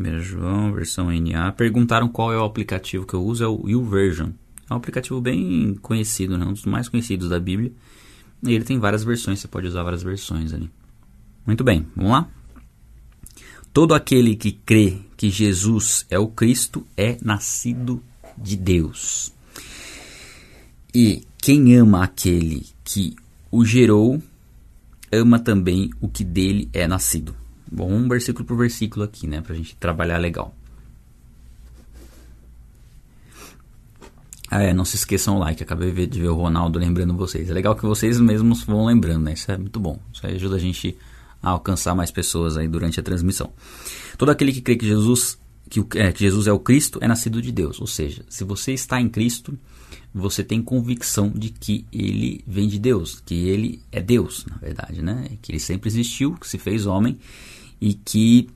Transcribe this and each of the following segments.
1 João, versão NA. Perguntaram qual é o aplicativo que eu uso, é o YouVersion. É um aplicativo bem conhecido, né? um dos mais conhecidos da Bíblia. E ele tem várias versões, você pode usar várias versões ali. Muito bem, vamos lá? Todo aquele que crê que Jesus é o Cristo é nascido de Deus. E quem ama aquele que o gerou, ama também o que dele é nascido. Bom, um versículo por versículo aqui, né? Pra gente trabalhar legal. Ah, é, não se esqueçam o like. Acabei de ver o Ronaldo lembrando vocês. É legal que vocês mesmos vão lembrando, né? Isso é muito bom. Isso aí ajuda a gente a alcançar mais pessoas aí durante a transmissão. Todo aquele que crê que Jesus, que, é, que Jesus é o Cristo é nascido de Deus. Ou seja, se você está em Cristo, você tem convicção de que ele vem de Deus, que ele é Deus, na verdade, né? Que ele sempre existiu, que se fez homem e que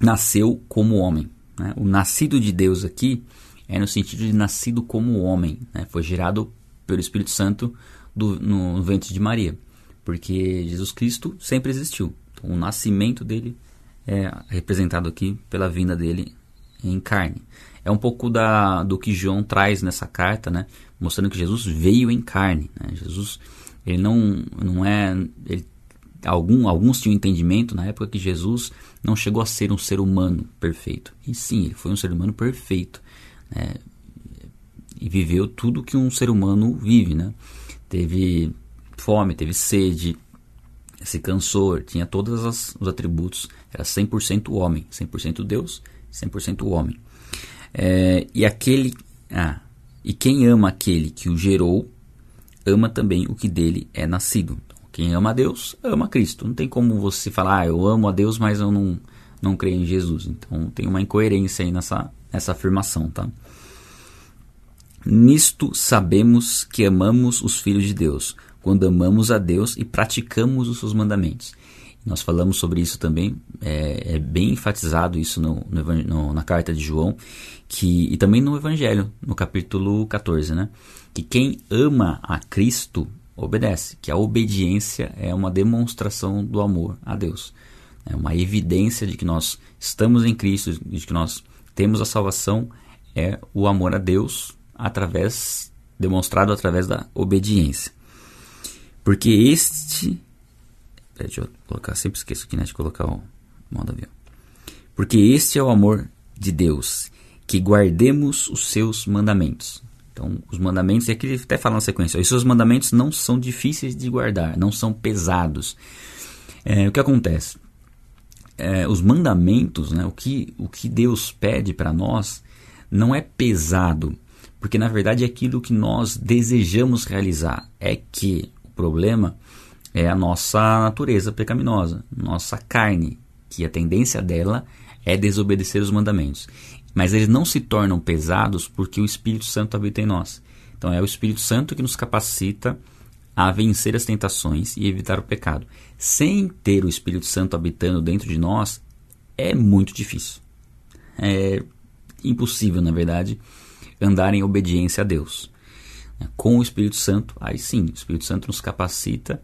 nasceu como homem. Né? O nascido de Deus aqui é no sentido de nascido como homem, né? foi gerado pelo Espírito Santo do, no, ventre de Maria, porque Jesus Cristo sempre existiu. Então, o nascimento dele é representado aqui pela vinda dele em carne. É um pouco da, do que João traz nessa carta, né? mostrando que Jesus veio em carne. Né? Jesus ele não, não é. Ele, algum, alguns tinham entendimento na época que Jesus não chegou a ser um ser humano perfeito. E sim, ele foi um ser humano perfeito. Né? E viveu tudo que um ser humano vive. Né? Teve fome, teve sede, se cansou, tinha todos os atributos. Era 100% homem, 100% Deus, 100% homem. É, e aquele. Ah, e quem ama aquele que o gerou, ama também o que dele é nascido. Quem ama a Deus, ama a Cristo. Não tem como você falar, ah, eu amo a Deus, mas eu não, não creio em Jesus. Então tem uma incoerência aí nessa, nessa afirmação, tá? Nisto sabemos que amamos os filhos de Deus, quando amamos a Deus e praticamos os seus mandamentos. Nós falamos sobre isso também, é, é bem enfatizado isso no, no, na carta de João, que, e também no Evangelho, no capítulo 14, né? Que quem ama a Cristo obedece, que a obediência é uma demonstração do amor a Deus. É uma evidência de que nós estamos em Cristo, de que nós temos a salvação, é o amor a Deus através demonstrado através da obediência. Porque este Deixa eu colocar, sempre esqueço aqui né, de colocar o modo avião. Porque este é o amor de Deus, que guardemos os seus mandamentos. Então, os mandamentos, e aqui ele até fala na sequência, os seus mandamentos não são difíceis de guardar, não são pesados. É, o que acontece? É, os mandamentos, né, o, que, o que Deus pede para nós, não é pesado, porque na verdade é aquilo que nós desejamos realizar. É que o problema é a nossa natureza pecaminosa, nossa carne, que a tendência dela é desobedecer os mandamentos. Mas eles não se tornam pesados porque o Espírito Santo habita em nós. Então é o Espírito Santo que nos capacita a vencer as tentações e evitar o pecado. Sem ter o Espírito Santo habitando dentro de nós, é muito difícil. É impossível, na verdade, andar em obediência a Deus. Com o Espírito Santo, aí sim, o Espírito Santo nos capacita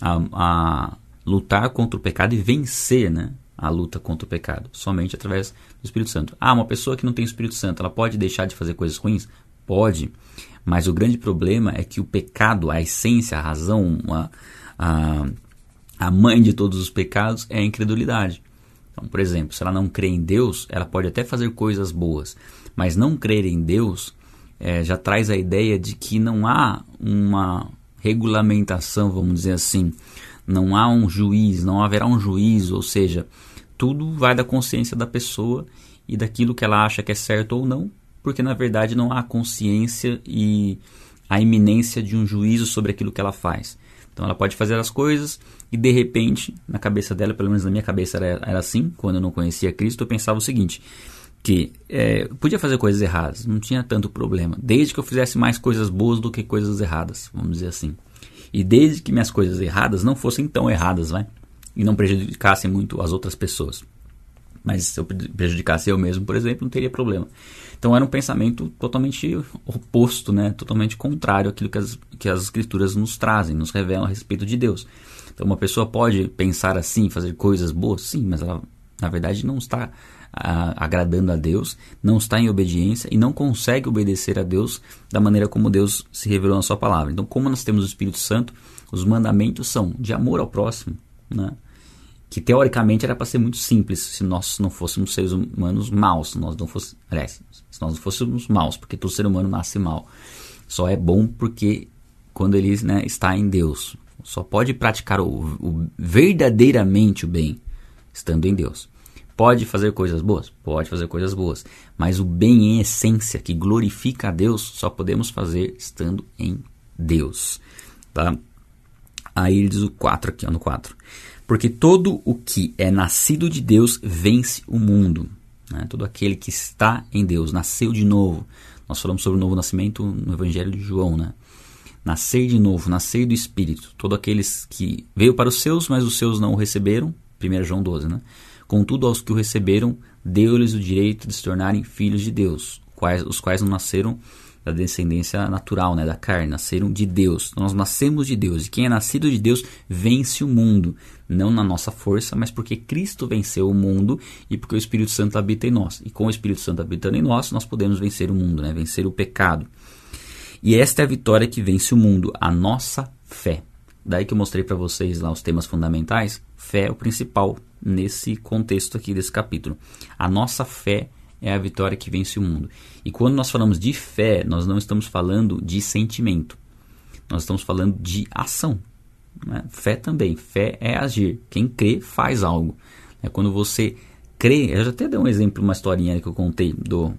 a, a lutar contra o pecado e vencer né, a luta contra o pecado, somente através do Espírito Santo. Ah, uma pessoa que não tem o Espírito Santo, ela pode deixar de fazer coisas ruins? Pode, mas o grande problema é que o pecado, a essência, a razão, a, a, a mãe de todos os pecados é a incredulidade. Então, por exemplo, se ela não crê em Deus, ela pode até fazer coisas boas, mas não crer em Deus é, já traz a ideia de que não há uma, regulamentação, vamos dizer assim. Não há um juiz, não haverá um juízo, ou seja, tudo vai da consciência da pessoa e daquilo que ela acha que é certo ou não, porque na verdade não há consciência e a iminência de um juízo sobre aquilo que ela faz. Então ela pode fazer as coisas e de repente, na cabeça dela, pelo menos na minha cabeça era, era assim, quando eu não conhecia Cristo, eu pensava o seguinte: que é, podia fazer coisas erradas, não tinha tanto problema, desde que eu fizesse mais coisas boas do que coisas erradas, vamos dizer assim. E desde que minhas coisas erradas não fossem tão erradas, vai? E não prejudicassem muito as outras pessoas. Mas se eu prejudicasse eu mesmo, por exemplo, não teria problema. Então era um pensamento totalmente oposto, né? totalmente contrário àquilo que as, que as escrituras nos trazem, nos revelam a respeito de Deus. Então uma pessoa pode pensar assim, fazer coisas boas, sim, mas ela Na verdade, não está a, agradando a Deus, não está em obediência e não consegue obedecer a Deus da maneira como Deus se revelou na sua palavra. Então, como nós temos o Espírito Santo, os mandamentos são de amor ao próximo, né? que teoricamente era para ser muito simples se nós não fôssemos seres humanos maus, se nós não fôssemos, se nós não fôssemos maus, porque todo ser humano nasce mal. Só é bom porque quando ele né, está em Deus. Só pode praticar o, o, verdadeiramente o bem estando em Deus. Pode fazer coisas boas? Pode fazer coisas boas. Mas o bem em essência, que glorifica a Deus, só podemos fazer estando em Deus. Tá? Aí ele diz o 4 aqui, ó, no 4. Porque todo o que é nascido de Deus vence o mundo. Né? Todo aquele que está em Deus, nasceu de novo. Nós falamos sobre o novo nascimento no Evangelho de João, né? Nascer de novo, nascer do Espírito. Todos aqueles que veio para os seus, mas os seus não o receberam. 1 João 12, né? Contudo, aos que o receberam, deu-lhes o direito de se tornarem filhos de Deus, quais, os quais não nasceram da descendência natural, né, da carne, nasceram de Deus. Então, nós nascemos de Deus. E quem é nascido de Deus vence o mundo, não na nossa força, mas porque Cristo venceu o mundo e porque o Espírito Santo habita em nós. E com o Espírito Santo habitando em nós, nós podemos vencer o mundo, né, vencer o pecado. E esta é a vitória que vence o mundo, a nossa fé. Daí que eu mostrei para vocês lá os temas fundamentais. Fé é o principal nesse contexto aqui desse capítulo. A nossa fé é a vitória que vence o mundo. E quando nós falamos de fé, nós não estamos falando de sentimento. Nós estamos falando de ação. Né? Fé também. Fé é agir. Quem crê faz algo. É quando você crê. Eu já até dei um exemplo, uma historinha que eu contei do,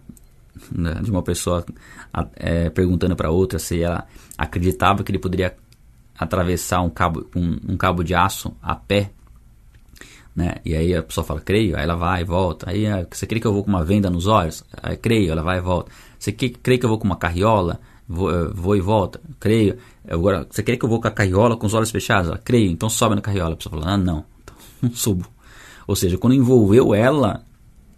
né, de uma pessoa é, perguntando para outra se ela acreditava que ele poderia atravessar um cabo, um, um cabo de aço a pé né? E aí a pessoa fala, creio, aí ela vai e volta. Aí ah, você crê que eu vou com uma venda nos olhos? Aí creio, ela vai e volta. Você crê que eu vou com uma carriola? Vou, eh, vou e volta? Creio. Agora, você crê que eu vou com a carriola com os olhos fechados? Ela, creio, então sobe na carriola. A pessoa fala, ah, não, então, não subo. Ou seja, quando envolveu ela,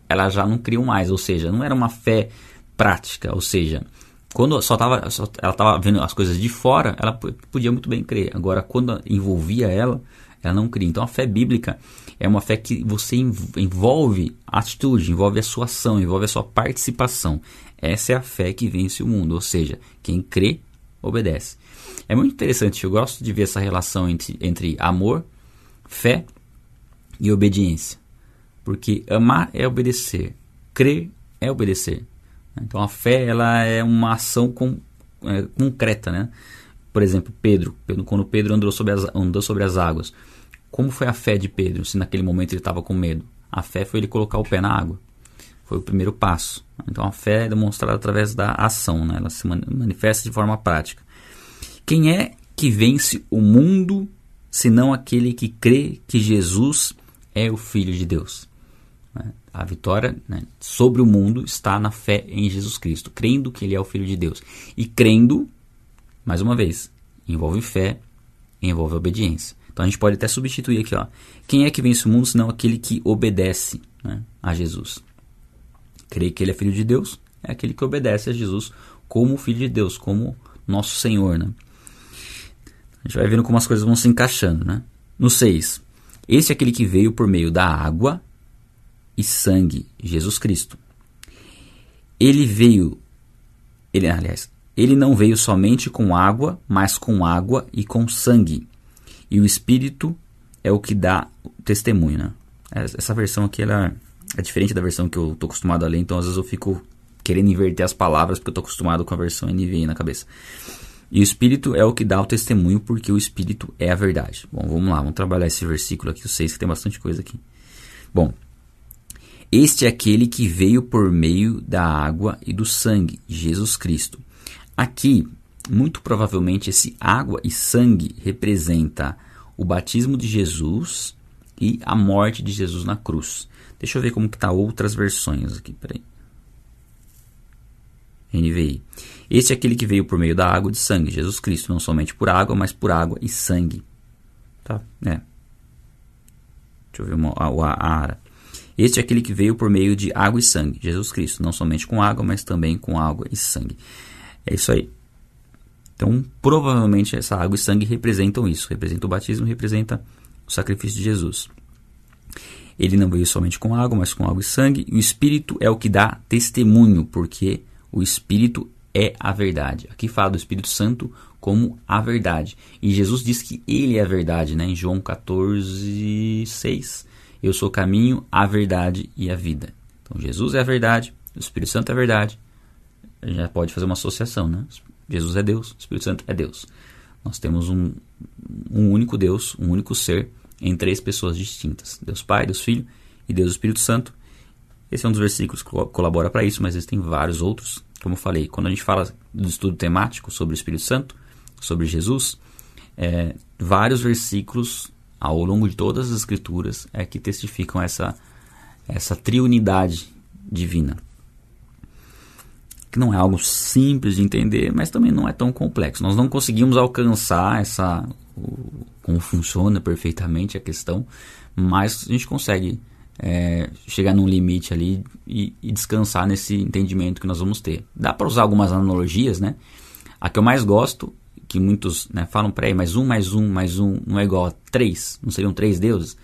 ela já não criou mais. Ou seja, não era uma fé prática. Ou seja, quando só tava, só, ela estava vendo as coisas de fora, ela podia muito bem crer. Agora, quando envolvia ela, ela não cria. Então a fé bíblica é uma fé que você envolve a atitude, envolve a sua ação, envolve a sua participação. Essa é a fé que vence o mundo, ou seja, quem crê, obedece. É muito interessante, eu gosto de ver essa relação entre, entre amor, fé e obediência. Porque amar é obedecer, crer é obedecer. Então a fé ela é uma ação com, é, concreta, né? Por exemplo, Pedro, quando Pedro andou sobre as, andou sobre as águas, como foi a fé de Pedro, se naquele momento ele estava com medo? A fé foi ele colocar o pé na água. Foi o primeiro passo. Então a fé é demonstrada através da ação, né? ela se manifesta de forma prática. Quem é que vence o mundo senão aquele que crê que Jesus é o Filho de Deus? Né? A vitória né, sobre o mundo está na fé em Jesus Cristo, crendo que Ele é o Filho de Deus. E crendo, mais uma vez, envolve fé, envolve obediência. Então a gente pode até substituir aqui, ó. Quem é que vence o mundo senão aquele que obedece né, a Jesus? Creio que ele é filho de Deus, é aquele que obedece a Jesus como filho de Deus, como nosso Senhor, né? A gente vai vendo como as coisas vão se encaixando, né? No 6. Esse é aquele que veio por meio da água e sangue, Jesus Cristo. Ele veio, ele, aliás, ele não veio somente com água, mas com água e com sangue. E o Espírito é o que dá testemunho, né? Essa versão aqui ela é diferente da versão que eu estou acostumado a ler, então às vezes eu fico querendo inverter as palavras porque eu estou acostumado com a versão NVI na cabeça. E o Espírito é o que dá o testemunho, porque o Espírito é a verdade. Bom, vamos lá, vamos trabalhar esse versículo aqui, o 6, que tem bastante coisa aqui. Bom, este é aquele que veio por meio da água e do sangue, Jesus Cristo. Aqui, muito provavelmente esse água e sangue representa o batismo de Jesus e a morte de Jesus na cruz. Deixa eu ver como que tá outras versões aqui, peraí. NVI. Este é aquele que veio por meio da água e de sangue, Jesus Cristo, não somente por água, mas por água e sangue. Tá? É. Deixa eu ver uma, a, a ara. Este é aquele que veio por meio de água e sangue, Jesus Cristo, não somente com água, mas também com água e sangue. É isso aí. Então, provavelmente essa água e sangue representam isso, representa o batismo, representa o sacrifício de Jesus. Ele não veio somente com água, mas com água e sangue. O Espírito é o que dá testemunho, porque o Espírito é a verdade. Aqui fala do Espírito Santo como a verdade. E Jesus diz que ele é a verdade, né? em João 14, 6. Eu sou o caminho, a verdade e a vida. Então Jesus é a verdade, o Espírito Santo é a verdade. A gente já pode fazer uma associação, né? Jesus é Deus, o Espírito Santo é Deus. Nós temos um, um único Deus, um único ser em três pessoas distintas: Deus Pai, Deus Filho e Deus Espírito Santo. Esse é um dos versículos que colabora para isso, mas existem vários outros. Como eu falei, quando a gente fala do estudo temático sobre o Espírito Santo, sobre Jesus, é, vários versículos ao longo de todas as escrituras é que testificam essa, essa triunidade divina. Que não é algo simples de entender, mas também não é tão complexo. Nós não conseguimos alcançar essa o, como funciona perfeitamente a questão, mas a gente consegue é, chegar num limite ali e, e, descansar nesse entendimento que nós vamos ter. Dá para usar algumas analogias, né? A que eu mais gosto, que muitos né, falam aí, mais um, mais um, mais um não é igual a três, não seriam três deuses?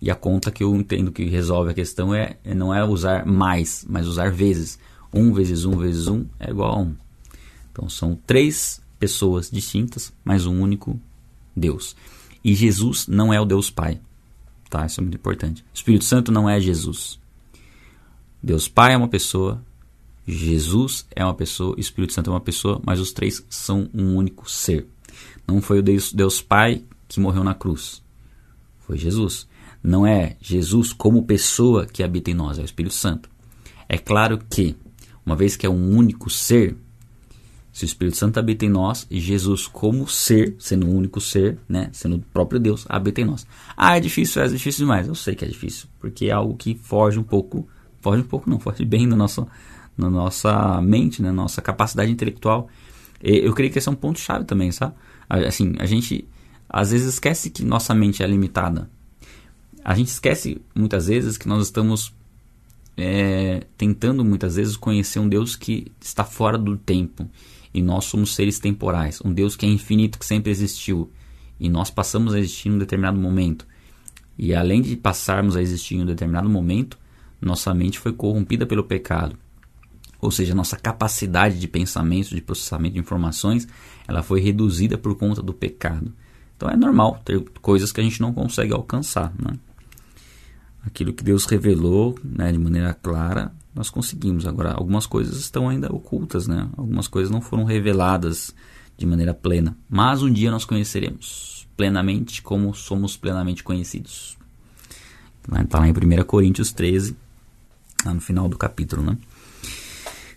E a conta que eu entendo que resolve a questão é não é usar mais, mas usar vezes. Um vezes um vezes um é igual a um. Então são três pessoas distintas, mas um único Deus. E Jesus não é o Deus Pai. Tá? Isso é muito importante. O Espírito Santo não é Jesus. Deus Pai é uma pessoa, Jesus é uma pessoa, Espírito Santo é uma pessoa, mas os três são um único ser. Não foi o Deus, Deus Pai que morreu na cruz. Foi Jesus. Não é Jesus como pessoa que habita em nós, é o Espírito Santo. É claro que, uma vez que é um único ser, se o Espírito Santo habita em nós e Jesus como ser, sendo um único ser, né, sendo o próprio Deus, habita em nós. Ah, é difícil, é difícil demais. Eu sei que é difícil, porque é algo que foge um pouco, foge um pouco não, foge bem da nossa, na nossa mente, na nossa capacidade intelectual. Eu creio que esse é um ponto chave também, sabe? Assim, a gente às vezes esquece que nossa mente é limitada. A gente esquece muitas vezes que nós estamos é, tentando muitas vezes conhecer um Deus que está fora do tempo e nós somos seres temporais, um Deus que é infinito, que sempre existiu, e nós passamos a existir em um determinado momento. E além de passarmos a existir em um determinado momento, nossa mente foi corrompida pelo pecado. Ou seja, nossa capacidade de pensamento, de processamento de informações, ela foi reduzida por conta do pecado. Então é normal ter coisas que a gente não consegue alcançar. Né? Aquilo que Deus revelou né, de maneira clara, nós conseguimos. Agora, algumas coisas estão ainda ocultas, né? Algumas coisas não foram reveladas de maneira plena. Mas um dia nós conheceremos plenamente como somos plenamente conhecidos. Está lá em 1 Coríntios 13, lá no final do capítulo, né?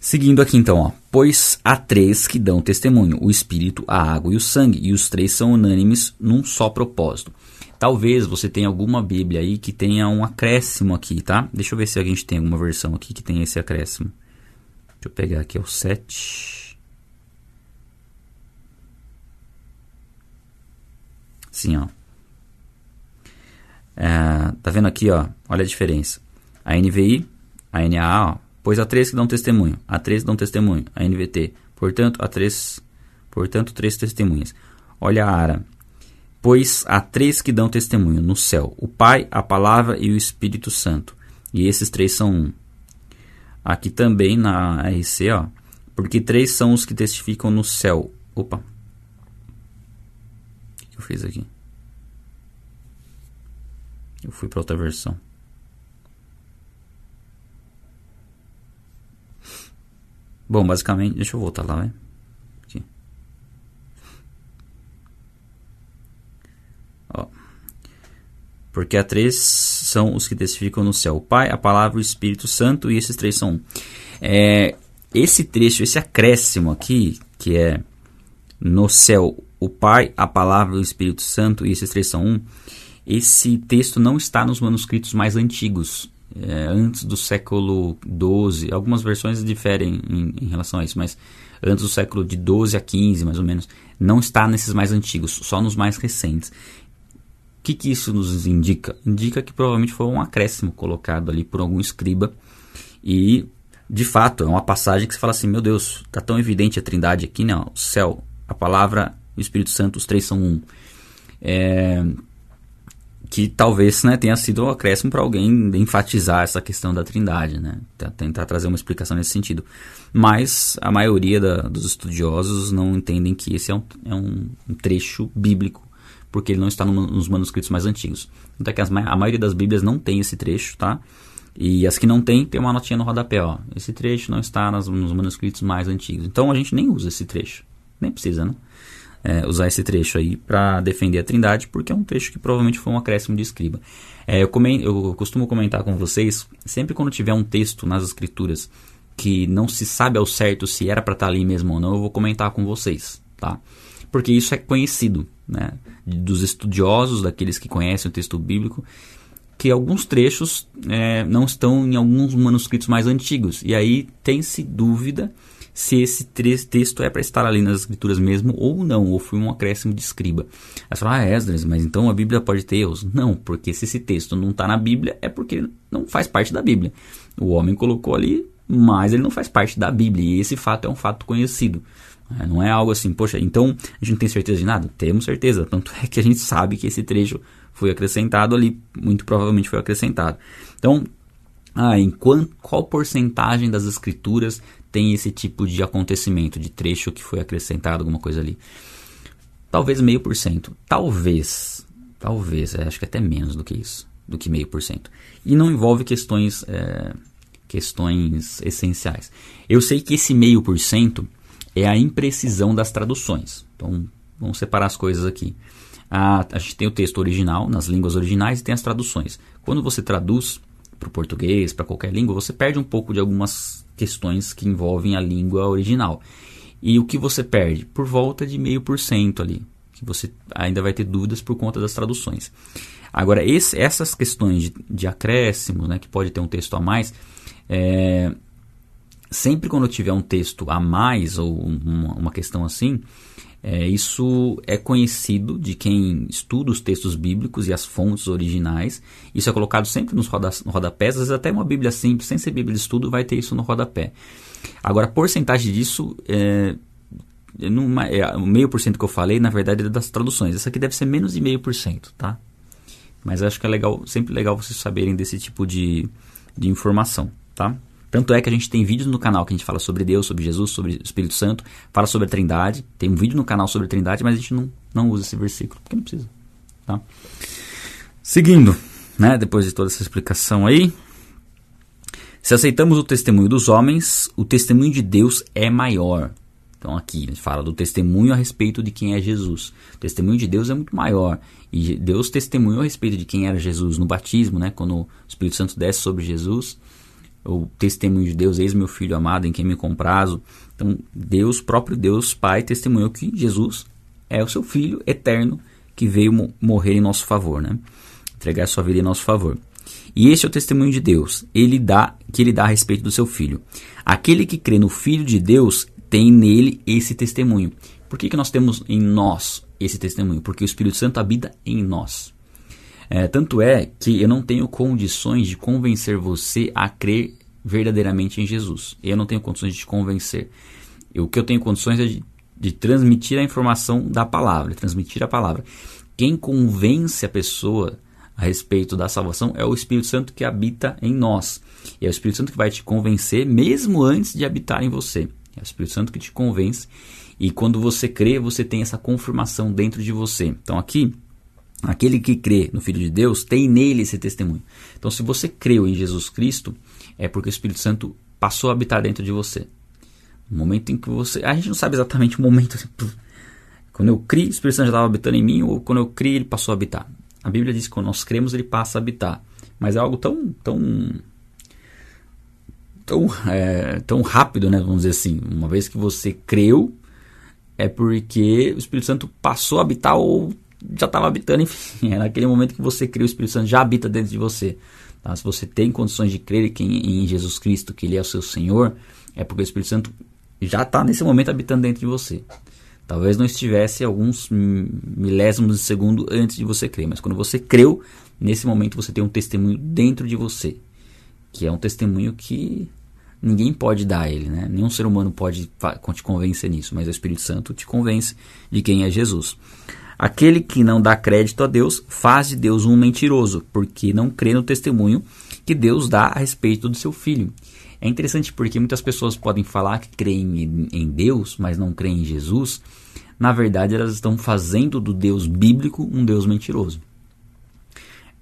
Seguindo aqui então, ó. Pois há três que dão testemunho: o Espírito, a água e o sangue, e os três são unânimes num só propósito. Talvez você tenha alguma Bíblia aí que tenha um acréscimo aqui, tá? Deixa eu ver se a gente tem alguma versão aqui que tenha esse acréscimo. Deixa eu pegar aqui, é o 7. Sim, ó. É, tá vendo aqui, ó? Olha a diferença. A NVI, a NAA, ó. Pois há três que dão testemunho. Há três que dão testemunho. A NVT. Portanto, há três, portanto, três testemunhas. Olha a ARA. Pois há três que dão testemunho no céu: o Pai, a Palavra e o Espírito Santo. E esses três são um. Aqui também na RC, ó. Porque três são os que testificam no céu. Opa. O que eu fiz aqui? Eu fui para outra versão. Bom, basicamente, deixa eu voltar lá, né? Porque há três são os que testificam no céu: o Pai, a Palavra o Espírito Santo, e esses três são um. É, esse trecho, esse acréscimo aqui, que é no céu o Pai, a Palavra o Espírito Santo, e esses três são um, esse texto não está nos manuscritos mais antigos, é, antes do século XII. Algumas versões diferem em, em, relação a isso, mas antes do século de 12 a 15, mais ou menos, não está nesses mais antigos, só nos mais recentes que, que isso nos indica? Indica que provavelmente foi um acréscimo colocado ali por algum escriba e de fato é uma passagem que você fala assim, meu Deus, tá tão evidente a trindade aqui, né? O céu, a palavra, o Espírito Santo, os três são um. É, que talvez né, tenha sido um acréscimo para alguém enfatizar essa questão da trindade, né? tentar trazer uma explicação nesse sentido. Mas a maioria da, dos estudiosos não entendem que esse é um, é um, trecho bíblico, porque ele não está no, nos manuscritos mais antigos. Então é que as, a maioria das Bíblias não tem esse trecho, tá? E as que não tem, tem uma notinha no rodapé, ó. Esse trecho não está nas, nos manuscritos mais antigos. Então a gente nem usa esse trecho. Nem precisa, né? É, usar esse trecho aí para defender a trindade, porque é um trecho que provavelmente foi um acréscimo de escriba. É, eu, eu costumo comentar com vocês, sempre quando tiver um texto nas escrituras que não se sabe ao certo se era para estar tá ali mesmo ou não, eu vou comentar com vocês, tá? Porque isso é conhecido, né? Dos estudiosos, daqueles que conhecem o texto bíblico, que alguns trechos é, não estão em alguns manuscritos mais antigos. E aí tem-se dúvida se esse texto é para estar ali nas escrituras mesmo ou não, ou foi um acréscimo de escriba. Aí você fala, ah, Esdras, mas então a Bíblia pode ter erros? Não, porque se esse texto não está na Bíblia, é porque não faz parte da Bíblia. O homem colocou ali, mas ele não faz parte da Bíblia, e esse fato é um fato conhecido. É, não é algo assim, poxa, então a gente não tem certeza de nada? Temos certeza, tanto é que a gente sabe que esse trecho foi acrescentado ali, muito provavelmente foi acrescentado. Então, ah, em qual, qual porcentagem das escrituras tem esse tipo de acontecimento, de trecho que foi acrescentado, alguma coisa ali? Talvez meio por cento. Talvez, talvez, é, acho que até menos do que isso, do que meio por cento. E não envolve questões, é, questões essenciais. Eu sei que esse meio por cento é a imprecisão das traduções. Então, vamos separar as coisas aqui. A, a gente tem o texto original, nas línguas originais, e tem as traduções. Quando você traduz para o português, para qualquer língua, você perde um pouco de algumas questões que envolvem a língua original. E o que você perde? Por volta de meio por cento ali, que você ainda vai ter dúvidas por conta das traduções. Agora, esse, essas questões de, de acréscimos, né, que pode ter um texto a mais, é, sempre quando tiver um texto a mais ou uma questão assim, é, isso é conhecido de quem estuda os textos bíblicos e as fontes originais. Isso é colocado sempre nos roda, no rodapés, às vezes até uma Bíblia simples, sem ser Bíblia de estudo, vai ter isso no rodapé. Agora, a porcentagem disso, é, numa, é, o meio por cento que eu falei, na verdade, é das traduções. Essa aqui deve ser menos de meio por cento, tá? Mas acho que é legal, sempre legal vocês saberem desse tipo de, de informação, tá? Tanto é que a gente tem vídeos no canal que a gente fala sobre Deus, sobre Jesus, sobre o Espírito Santo, fala sobre a Trindade. Tem um vídeo no canal sobre a Trindade, mas a gente não, não usa esse versículo, porque não precisa. Tá? Seguindo, né, depois de toda essa explicação aí. Se aceitamos o testemunho dos homens, o testemunho de Deus é maior. Então aqui gente fala do testemunho a respeito de quem é Jesus. O testemunho de Deus é muito maior. E Deus testemunhou a respeito de quem era Jesus no batismo, né? Quando o Espírito Santo desce sobre Jesus o testemunho de Deus, eis meu filho amado em quem me comprazo. Então, Deus, próprio Deus Pai, testemunhou que Jesus é o seu filho eterno que veio morrer em nosso favor, né? Entregar sua vida em nosso favor. E este é o testemunho de Deus, ele dá que ele dá a respeito do seu filho. Aquele que crê no filho de Deus tem nele esse testemunho. Por que, que nós temos em nós esse testemunho? Porque o Espírito Santo habita em nós. É, tanto é que eu não tenho condições de convencer você a crer verdadeiramente em Jesus. Eu não tenho condições de te convencer. Eu, o que eu tenho condições é de, de transmitir a informação da palavra, transmitir a palavra. Quem convence a pessoa a respeito da salvação é o Espírito Santo que habita em nós. E é o Espírito Santo que vai te convencer mesmo antes de habitar em você. É o Espírito Santo que te convence. E quando você crê, você tem essa confirmação dentro de você. Então aqui Aquele que crê no Filho de Deus tem nele esse testemunho. Então, se você creu em Jesus Cristo, é porque o Espírito Santo passou a habitar dentro de você. No momento em que você. A gente não sabe exatamente o momento. Quando eu criei, o Espírito Santo já estava habitando em mim, ou quando eu criei, ele passou a habitar. A Bíblia diz que quando nós cremos, ele passa a habitar. Mas é algo tão. tão tão, é, tão rápido, né? Vamos dizer assim. Uma vez que você creu, é porque o Espírito Santo passou a habitar ou já estava habitando, enfim, é naquele momento que você crê, o Espírito Santo já habita dentro de você. Tá? Se você tem condições de crer em, em Jesus Cristo, que Ele é o seu Senhor, é porque o Espírito Santo já está nesse momento habitando dentro de você. Talvez não estivesse alguns milésimos de segundo antes de você crer, mas quando você creu, nesse momento você tem um testemunho dentro de você, que é um testemunho que ninguém pode dar a ele, né? Nenhum ser humano pode te convencer nisso, mas o Espírito Santo te convence de quem é Jesus. Aquele que não dá crédito a Deus faz de Deus um mentiroso, porque não crê no testemunho que Deus dá a respeito do seu filho. É interessante porque muitas pessoas podem falar que creem em Deus, mas não creem em Jesus. Na verdade, elas estão fazendo do Deus bíblico um Deus mentiroso.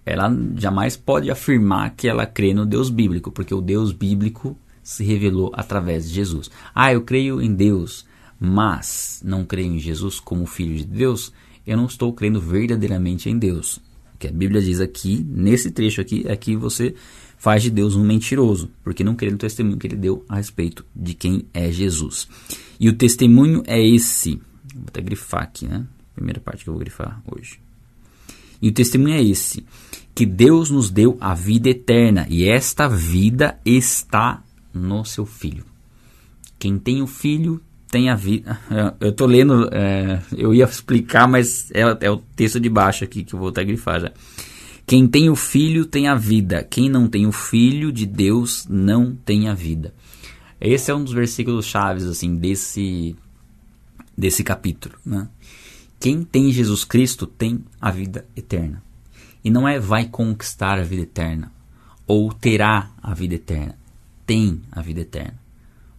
Ela jamais pode afirmar que ela crê no Deus bíblico, porque o Deus bíblico se revelou através de Jesus. Ah, eu creio em Deus, mas não creio em Jesus como Filho de Deus eu não estou crendo verdadeiramente em Deus. O que a Bíblia diz aqui, nesse trecho aqui, é que você faz de Deus um mentiroso, porque não crê no testemunho que ele deu a respeito de quem é Jesus. E o testemunho é esse. Vou até grifar aqui, né? Primeira parte que eu vou grifar hoje. E o testemunho é esse: que Deus nos deu a vida eterna, e esta vida está no seu Filho. Quem tem o Filho tem a vida. Eu estou lendo, é, eu ia explicar, mas é, é, o texto de baixo aqui que eu vou até grifar já. Quem tem o filho tem a vida. Quem não tem o filho de Deus não tem a vida. Esse é um dos versículos chaves assim desse desse capítulo, né? Quem tem Jesus Cristo tem a vida eterna. E não é vai conquistar a vida eterna ou terá a vida eterna. Tem a vida eterna.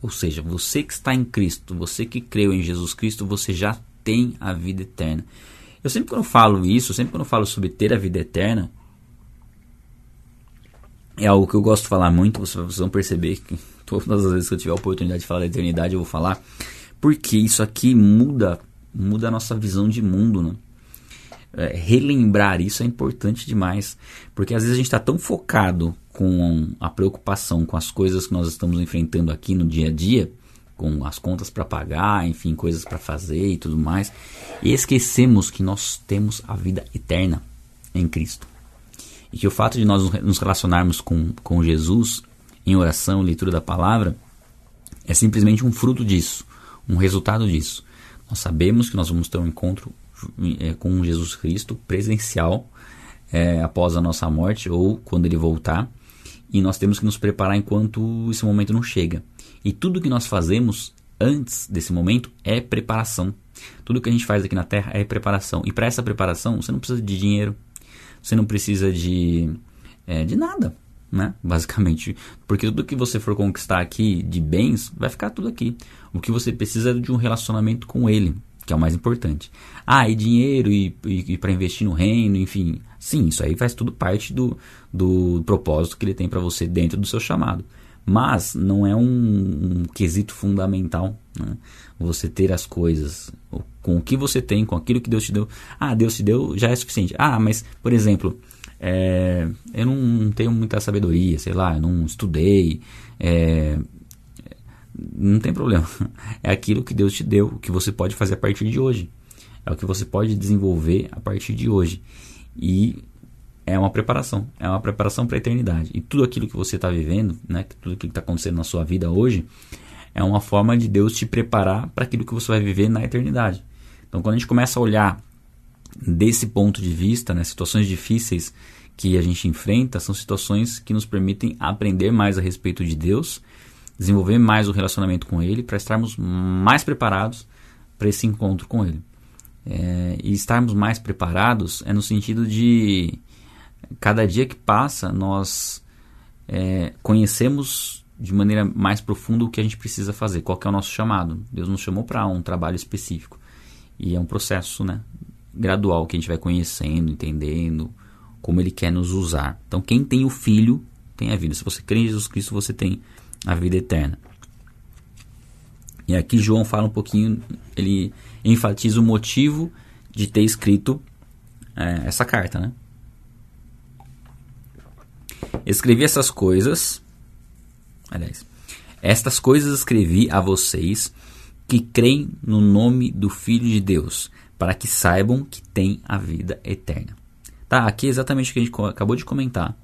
Ou seja, você que está em Cristo, você que creu em Jesus Cristo, você já tem a vida eterna. Eu sempre quando falo isso, sempre quando falo sobre ter a vida eterna, é algo que eu gosto de falar muito, vocês vão perceber que todas as vezes que eu tiver a oportunidade de falar da eternidade eu vou falar, porque isso aqui muda, muda a nossa visão de mundo, né? É, relembrar isso é importante demais, porque às vezes a gente está tão focado com a preocupação com as coisas que nós estamos enfrentando aqui no dia a dia, com as contas para pagar, enfim, coisas para fazer e tudo mais, e esquecemos que nós temos a vida eterna em Cristo. E que o fato de nós nos relacionarmos com, com Jesus em oração, leitura da palavra, é simplesmente um fruto disso, um resultado disso. Nós sabemos que nós vamos ter um encontro com Jesus Cristo presencial é, após a nossa morte ou quando ele voltar e nós temos que nos preparar enquanto esse momento não chega. E tudo que nós fazemos antes desse momento é preparação. Tudo que a gente faz aqui na Terra é preparação. E para essa preparação, você não precisa de dinheiro, você não precisa de, é, de nada, né? Basicamente. Porque tudo que você for conquistar aqui de bens, vai ficar tudo aqui. O que você precisa é de um relacionamento com Ele, que é o mais importante. Ah, e dinheiro e, e, e para investir no reino, enfim. Sim, isso aí faz tudo parte do, do propósito que ele tem para você dentro do seu chamado. Mas não é um, um quesito fundamental né? você ter as coisas com o que você tem, com aquilo que Deus te deu. Ah, Deus te deu já é suficiente. Ah, mas, por exemplo, é, eu não tenho muita sabedoria, sei lá, eu não estudei. É, não tem problema. É aquilo que Deus te deu, o que você pode fazer a partir de hoje. É o que você pode desenvolver a partir de hoje. E é uma preparação, é uma preparação para a eternidade. E tudo aquilo que você está vivendo, né, tudo aquilo que está acontecendo na sua vida hoje, é uma forma de Deus te preparar para aquilo que você vai viver na eternidade. Então, quando a gente começa a olhar desse ponto de vista, né, situações difíceis que a gente enfrenta, são situações que nos permitem aprender mais a respeito de Deus, desenvolver mais o relacionamento com Ele, para estarmos mais preparados para esse encontro com Ele. É, e estarmos mais preparados é no sentido de cada dia que passa nós é, conhecemos de maneira mais profunda o que a gente precisa fazer, qual é o nosso chamado. Deus nos chamou para um trabalho específico e é um processo, né, gradual que a gente vai conhecendo, entendendo como Ele quer nos usar. Então, quem tem o Filho tem a vida. Se você crê em Jesus Cristo, você tem a vida eterna. E aqui João fala um pouquinho, ele enfatiza o motivo de ter escrito é, essa carta, né? Escrevi essas coisas, aliás, estas coisas escrevi a vocês que creem no nome do Filho de Deus, para que saibam que tem a vida eterna. Tá, aqui é exatamente o que a gente acabou de comentar.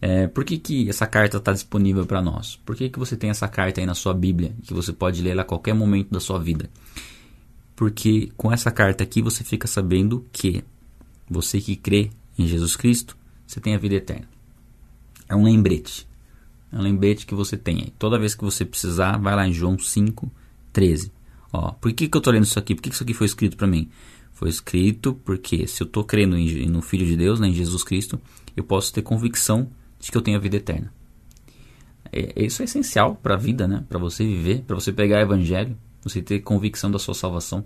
É, por que, que essa carta está disponível para nós? Por que, que você tem essa carta aí na sua Bíblia, que você pode ler ela a qualquer momento da sua vida? Porque com essa carta aqui você fica sabendo que você que crê em Jesus Cristo, você tem a vida eterna. É um lembrete. É um lembrete que você tem aí. Toda vez que você precisar, vai lá em João 5, 13. Ó, por que, que eu estou lendo isso aqui? Por que, que isso aqui foi escrito para mim? Foi escrito porque se eu estou crendo em, no Filho de Deus, né, em Jesus Cristo, eu posso ter convicção de que eu tenho a vida eterna. É, isso é essencial para a vida, né? Para você viver, para você pegar o Evangelho, você ter convicção da sua salvação.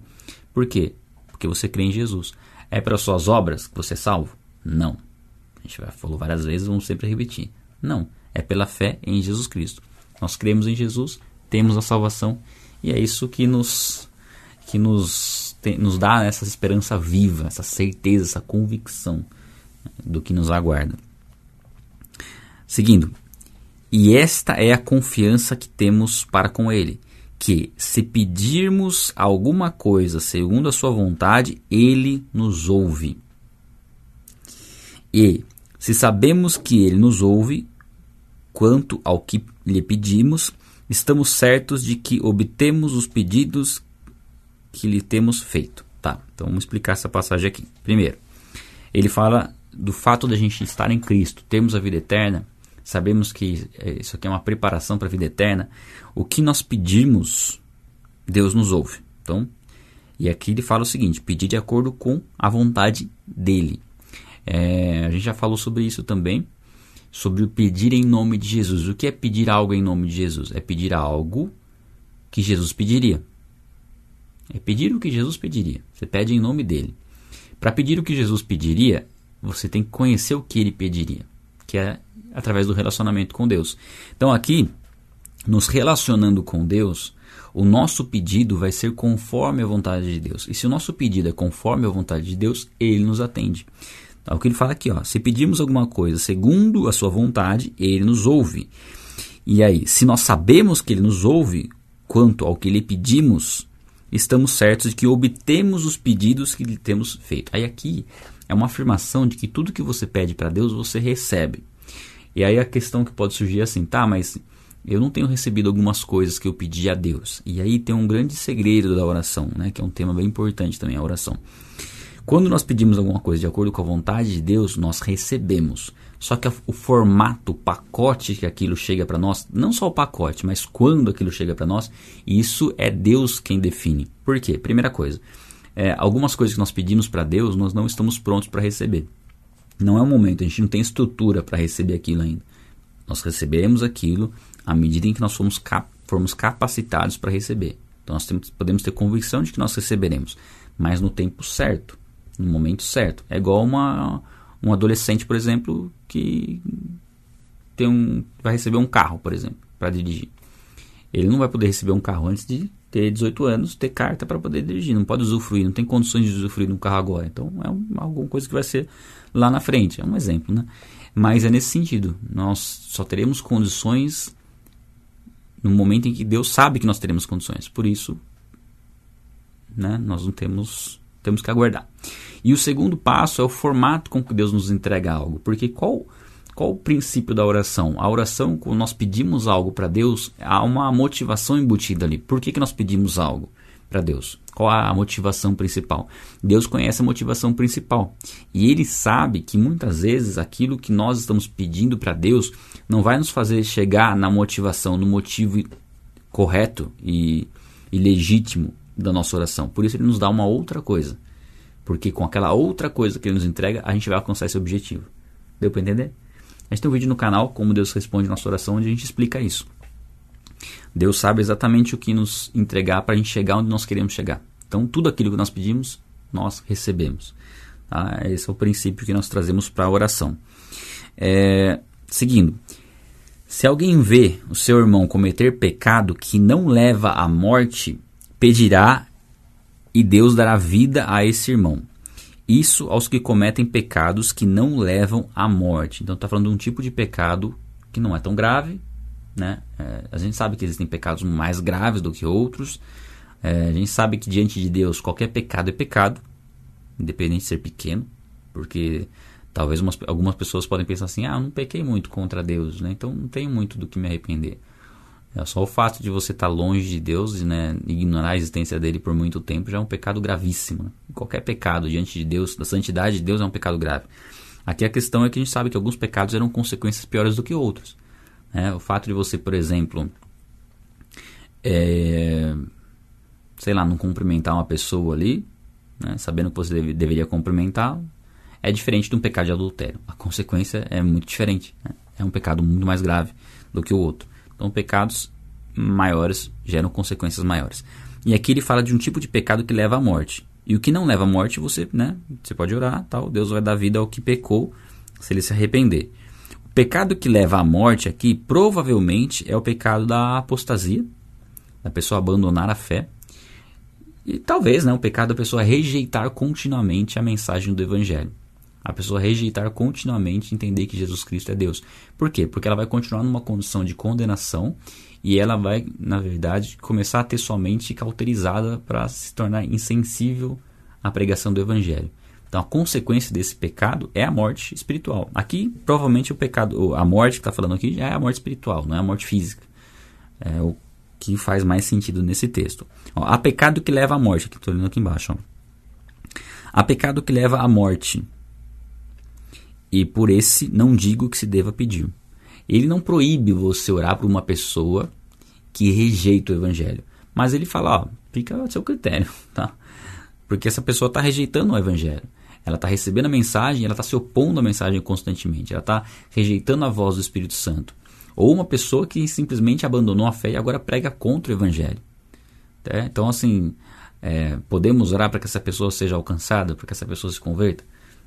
Por quê? Porque você crê em Jesus. É para suas obras que você é salvo? Não. A gente já falou várias vezes, vamos sempre repetir. Não. É pela fé em Jesus Cristo. Nós cremos em Jesus, temos a salvação e é isso que nos que nos, nos dá essa esperança viva, essa certeza, essa convicção do que nos aguarda. Seguindo, e esta é a confiança que temos para com Ele, que se pedirmos alguma coisa segundo a Sua vontade, Ele nos ouve. E se sabemos que Ele nos ouve, quanto ao que lhe pedimos, estamos certos de que obtemos os pedidos que lhe temos feito. Tá, então vamos explicar essa passagem aqui. Primeiro, ele fala do fato da gente estar em Cristo, termos a vida eterna, sabemos que é, isso aqui é uma preparação para a vida eterna. O que nós pedimos, Deus nos ouve. Então, e aqui ele fala o seguinte: pedir de acordo com a vontade dele. É, a gente já falou sobre isso também, sobre o pedir em nome de Jesus. O que é pedir algo em nome de Jesus? É pedir algo que Jesus pediria. É pedir o que Jesus pediria. Você pede em nome dele. Para pedir o que Jesus pediria, você tem que conhecer o que ele pediria, que é através do relacionamento com Deus. Então aqui, nos relacionando com Deus, o nosso pedido vai ser conforme a vontade de Deus. E se o nosso pedido é conforme a vontade de Deus, ele nos atende. Então, o que ele fala aqui, ó, se pedirmos alguma coisa segundo a sua vontade, ele nos ouve. E aí, se nós sabemos que ele nos ouve quanto ao que lhe pedimos, estamos certos de que obtemos os pedidos que lhe temos feito. Aí aqui é uma afirmação de que tudo que você pede para Deus, você recebe. E aí a questão que pode surgir é assim, tá, mas eu não tenho recebido algumas coisas que eu pedi a Deus. E aí tem um grande segredo da oração, né, que é um tema bem importante também, a oração. Quando nós pedimos alguma coisa de acordo com a vontade de Deus, nós recebemos. Só que o formato, o pacote que aquilo chega para nós, não só o pacote, mas quando aquilo chega para nós, isso é Deus quem define. Por quê? Primeira coisa, é, algumas coisas que nós pedimos para Deus, nós não estamos prontos para receber. Não é o momento, a gente não tem estrutura para receber aquilo ainda. Nós recebemos aquilo à medida em que nós fomos, cap formos capacitados para receber. Então nós temos, podemos ter convicção de que nós receberemos, mas no tempo certo, no momento certo. É igual uma, um adolescente, por exemplo, que tem um, vai receber um carro, por exemplo, para dirigir. Ele não vai poder receber um carro antes de ter 18 anos, ter carta para poder dirigir. Não pode usufruir, não tem condições de usufruir um carro agora. Então é um, alguma coisa que vai ser lá na frente. É um exemplo, né? Mas é nesse sentido. Nós só teremos condições no momento em que Deus sabe que nós teremos condições. Por isso, né, nós não temos, temos que aguardar. E o segundo passo é o formato com que Deus nos entrega algo. Porque qual qual o princípio da oração? A oração, quando nós pedimos algo para Deus, há uma motivação embutida ali. Por que, que nós pedimos algo para Deus? Qual a motivação principal? Deus conhece a motivação principal. E Ele sabe que muitas vezes aquilo que nós estamos pedindo para Deus não vai nos fazer chegar na motivação, no motivo correto e, e legítimo da nossa oração. Por isso Ele nos dá uma outra coisa. Porque com aquela outra coisa que Ele nos entrega, a gente vai alcançar esse objetivo. Deu para entender? A gente tem um vídeo no canal, Como Deus Responde Nossa Oração, onde a gente explica isso. Deus sabe exatamente o que nos entregar para a gente chegar onde nós queremos chegar. Então, tudo aquilo que nós pedimos, nós recebemos. Tá? Esse é o princípio que nós trazemos para a oração. É, seguindo, se alguém vê o seu irmão cometer pecado que não leva à morte, pedirá e Deus dará vida a esse irmão. Isso aos que cometem pecados que não levam à morte. Então está falando de um tipo de pecado que não é tão grave. Né? É, a gente sabe que existem pecados mais graves do que outros. É, a gente sabe que diante de Deus qualquer pecado é pecado, independente de ser pequeno, porque talvez umas, algumas pessoas podem pensar assim: ah, eu não pequei muito contra Deus, né? então não tenho muito do que me arrepender. É só o fato de você estar tá longe de Deus e né, ignorar a existência dele por muito tempo já é um pecado gravíssimo. Né? Qualquer pecado diante de Deus, da santidade de Deus, é um pecado grave. Aqui a questão é que a gente sabe que alguns pecados eram consequências piores do que outros. Né? O fato de você, por exemplo, é, sei lá, não cumprimentar uma pessoa ali, né, sabendo que você deve, deveria cumprimentá-lo, é diferente de um pecado de adultério. A consequência é muito diferente. Né? É um pecado muito mais grave do que o outro. Então, pecados maiores geram consequências maiores. E aqui ele fala de um tipo de pecado que leva à morte. E o que não leva à morte, você, né, você pode orar, tal, Deus vai dar vida ao que pecou, se ele se arrepender. O pecado que leva à morte aqui, provavelmente, é o pecado da apostasia, da pessoa abandonar a fé. E talvez, né, o pecado da pessoa rejeitar continuamente a mensagem do evangelho. A pessoa rejeitar continuamente entender que Jesus Cristo é Deus. Por quê? Porque ela vai continuar numa condição de condenação e ela vai, na verdade, começar a ter sua mente cauterizada para se tornar insensível à pregação do Evangelho. Então, a consequência desse pecado é a morte espiritual. Aqui, provavelmente, o pecado, a morte que está falando aqui já é a morte espiritual, não é a morte física. É o que faz mais sentido nesse texto. Ó, há pecado que leva à morte, que estou lendo aqui embaixo. Ó. Há pecado que leva à morte, e por esse não digo que se deva pedir. Ele não proíbe você orar por uma pessoa que rejeita o evangelho. Mas ele fala, ó, fica a seu critério, tá? Porque essa pessoa está rejeitando o evangelho. Ela está recebendo a mensagem, ela está se opondo à mensagem constantemente. Ela está rejeitando a voz do Espírito Santo. Ou uma pessoa que simplesmente abandonou a fé e agora prega contra o evangelho. Tá? Então, assim, é, podemos orar para que essa pessoa seja alcançada, para que essa pessoa se converta?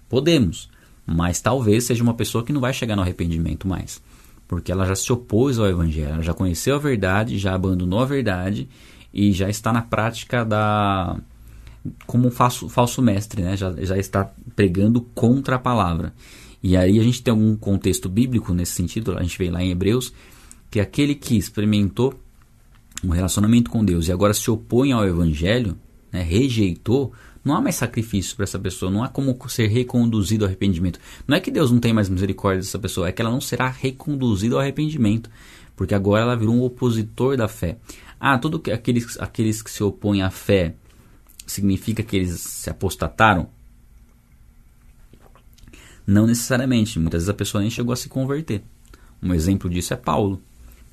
Podemos. Mas talvez seja uma pessoa que não vai chegar no arrependimento mais porque ela já se opôs ao evangelho, ela já conheceu a verdade, já abandonou a verdade e já está na prática da como um falso, falso mestre, né? já, já está pregando contra a palavra. E aí a gente tem algum contexto bíblico nesse sentido, a gente vê lá em Hebreus, que aquele que experimentou um relacionamento com Deus e agora se opõe ao evangelho, né, rejeitou, não há mais sacrifício para essa pessoa, não há como ser reconduzido ao arrependimento. Não é que Deus não tem mais misericórdia dessa pessoa, é que ela não será reconduzida ao arrependimento, porque agora ela virou um opositor da fé. Ah, todos aqueles, aqueles que se opõem à fé significa que eles se apostataram? Não necessariamente. Muitas vezes a pessoa nem chegou a se converter. Um exemplo disso é Paulo.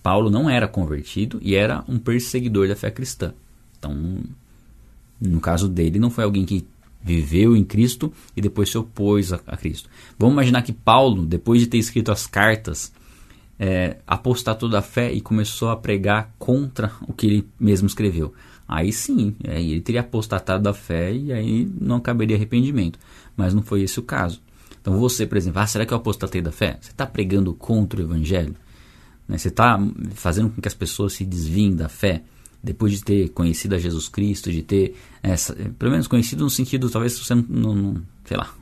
Paulo não era convertido e era um perseguidor da fé cristã. Então, no caso dele, não foi alguém que viveu em Cristo e depois se opôs a, a Cristo. Vamos imaginar que Paulo, depois de ter escrito as cartas, é, apostatou da fé e começou a pregar contra o que ele mesmo escreveu. Aí sim, ele teria apostatado da fé e aí não caberia arrependimento. Mas não foi esse o caso. Então você, por exemplo, ah, será que eu apostatei da fé? Você está pregando contra o evangelho? Né? Você está fazendo com que as pessoas se desviem da fé? Depois de ter conhecido a Jesus Cristo, de ter, essa, pelo menos conhecido no sentido, talvez você não, não, não sei lá,